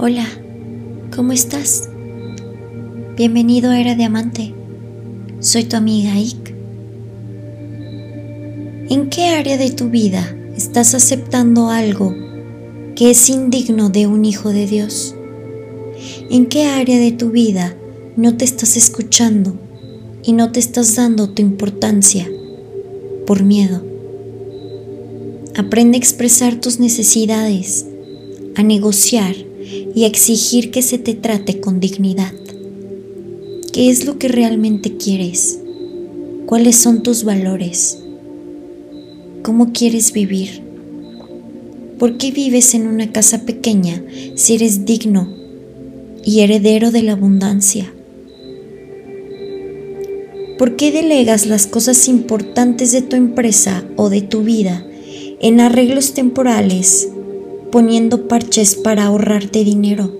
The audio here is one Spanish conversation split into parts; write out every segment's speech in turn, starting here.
Hola, ¿cómo estás? Bienvenido a Era Diamante. Soy tu amiga Ike. ¿En qué área de tu vida estás aceptando algo que es indigno de un hijo de Dios? ¿En qué área de tu vida no te estás escuchando y no te estás dando tu importancia por miedo? Aprende a expresar tus necesidades, a negociar y exigir que se te trate con dignidad. ¿Qué es lo que realmente quieres? ¿Cuáles son tus valores? ¿Cómo quieres vivir? ¿Por qué vives en una casa pequeña si eres digno y heredero de la abundancia? ¿Por qué delegas las cosas importantes de tu empresa o de tu vida en arreglos temporales, poniendo parches para ahorrarte dinero?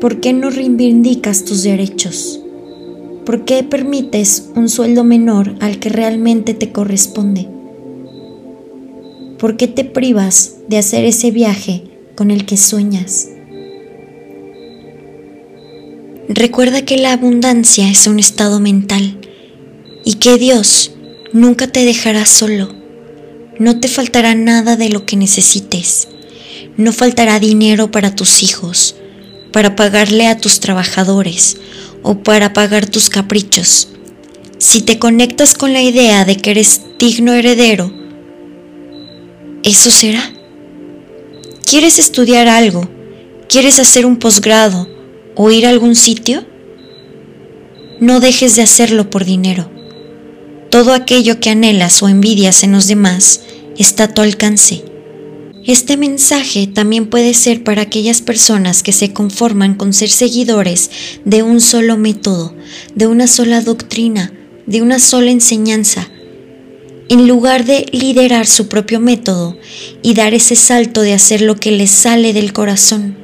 ¿Por qué no reivindicas tus derechos? ¿Por qué permites un sueldo menor al que realmente te corresponde? ¿Por qué te privas de hacer ese viaje con el que sueñas? Recuerda que la abundancia es un estado mental y que Dios Nunca te dejarás solo. No te faltará nada de lo que necesites. No faltará dinero para tus hijos, para pagarle a tus trabajadores o para pagar tus caprichos. Si te conectas con la idea de que eres digno heredero, eso será. ¿Quieres estudiar algo? ¿Quieres hacer un posgrado o ir a algún sitio? No dejes de hacerlo por dinero. Todo aquello que anhelas o envidias en los demás está a tu alcance. Este mensaje también puede ser para aquellas personas que se conforman con ser seguidores de un solo método, de una sola doctrina, de una sola enseñanza, en lugar de liderar su propio método y dar ese salto de hacer lo que les sale del corazón.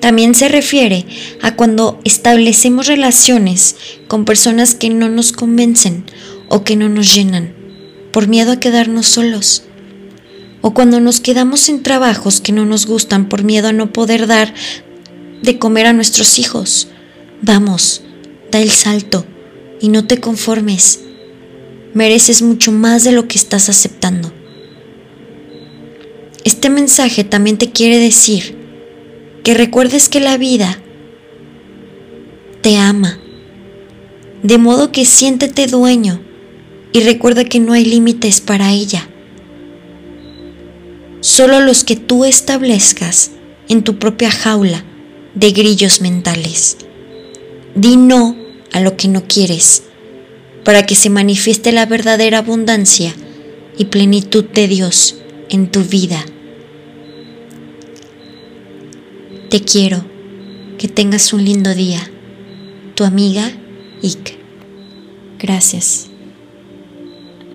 También se refiere a cuando establecemos relaciones con personas que no nos convencen o que no nos llenan, por miedo a quedarnos solos. O cuando nos quedamos en trabajos que no nos gustan por miedo a no poder dar de comer a nuestros hijos. Vamos, da el salto y no te conformes. Mereces mucho más de lo que estás aceptando. Este mensaje también te quiere decir que recuerdes que la vida te ama, de modo que siéntete dueño y recuerda que no hay límites para ella. Solo los que tú establezcas en tu propia jaula de grillos mentales. Di no a lo que no quieres, para que se manifieste la verdadera abundancia y plenitud de Dios en tu vida. Te quiero, que tengas un lindo día. Tu amiga Ike. Gracias.